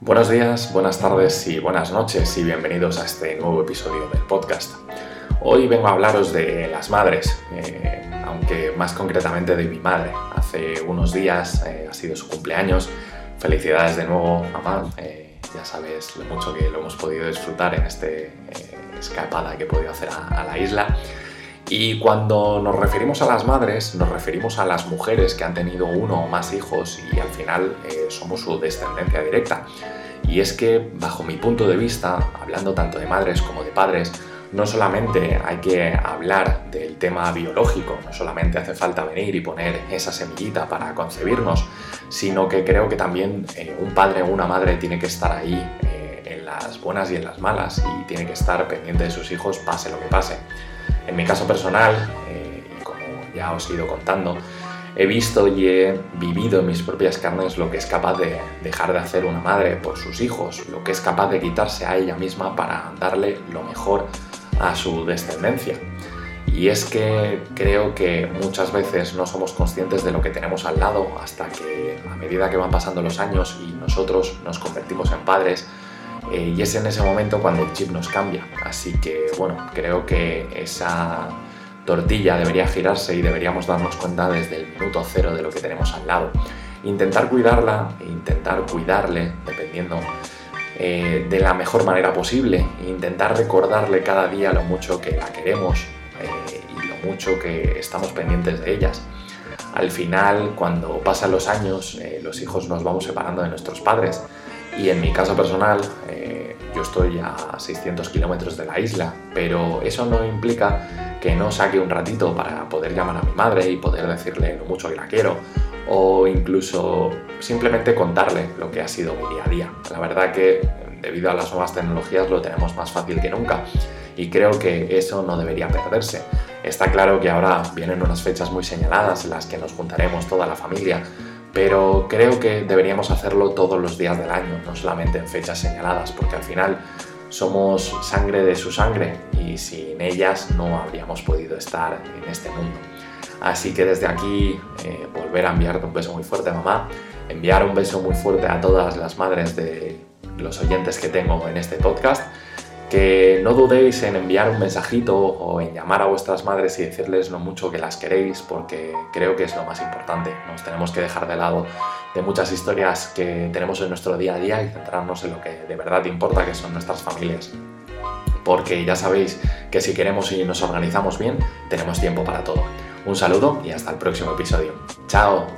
Buenos días, buenas tardes y buenas noches y bienvenidos a este nuevo episodio del podcast. Hoy vengo a hablaros de las madres, eh, aunque más concretamente de mi madre. Hace unos días eh, ha sido su cumpleaños. Felicidades de nuevo, mamá. Eh, ya sabes lo mucho que lo hemos podido disfrutar en esta escapada que he podido hacer a la isla. Y cuando nos referimos a las madres, nos referimos a las mujeres que han tenido uno o más hijos y al final eh, somos su descendencia directa. Y es que, bajo mi punto de vista, hablando tanto de madres como de padres, no solamente hay que hablar del tema biológico, no solamente hace falta venir y poner esa semillita para concebirnos, sino que creo que también eh, un padre o una madre tiene que estar ahí en las buenas y en las malas y tiene que estar pendiente de sus hijos pase lo que pase. En mi caso personal, eh, como ya os he ido contando, he visto y he vivido en mis propias carnes lo que es capaz de dejar de hacer una madre por sus hijos, lo que es capaz de quitarse a ella misma para darle lo mejor a su descendencia. Y es que creo que muchas veces no somos conscientes de lo que tenemos al lado hasta que a medida que van pasando los años y nosotros nos convertimos en padres, eh, y es en ese momento cuando el chip nos cambia. Así que bueno, creo que esa tortilla debería girarse y deberíamos darnos cuenta desde el minuto cero de lo que tenemos al lado. Intentar cuidarla e intentar cuidarle, dependiendo eh, de la mejor manera posible, intentar recordarle cada día lo mucho que la queremos eh, y lo mucho que estamos pendientes de ellas. Al final, cuando pasan los años, los hijos nos vamos separando de nuestros padres y en mi caso personal, eh, yo estoy a 600 kilómetros de la isla, pero eso no implica que no saque un ratito para poder llamar a mi madre y poder decirle lo mucho que la quiero, o incluso simplemente contarle lo que ha sido mi día a día. La verdad que debido a las nuevas tecnologías lo tenemos más fácil que nunca y creo que eso no debería perderse. Está claro que ahora vienen unas fechas muy señaladas en las que nos juntaremos toda la familia pero creo que deberíamos hacerlo todos los días del año, no solamente en fechas señaladas, porque al final somos sangre de su sangre y sin ellas no habríamos podido estar en este mundo. Así que desde aquí eh, volver a enviarte un beso muy fuerte, mamá, enviar un beso muy fuerte a todas las madres de los oyentes que tengo en este podcast que no dudéis en enviar un mensajito o en llamar a vuestras madres y decirles lo mucho que las queréis, porque creo que es lo más importante. Nos tenemos que dejar de lado de muchas historias que tenemos en nuestro día a día y centrarnos en lo que de verdad importa, que son nuestras familias. Porque ya sabéis que si queremos y nos organizamos bien, tenemos tiempo para todo. Un saludo y hasta el próximo episodio. ¡Chao!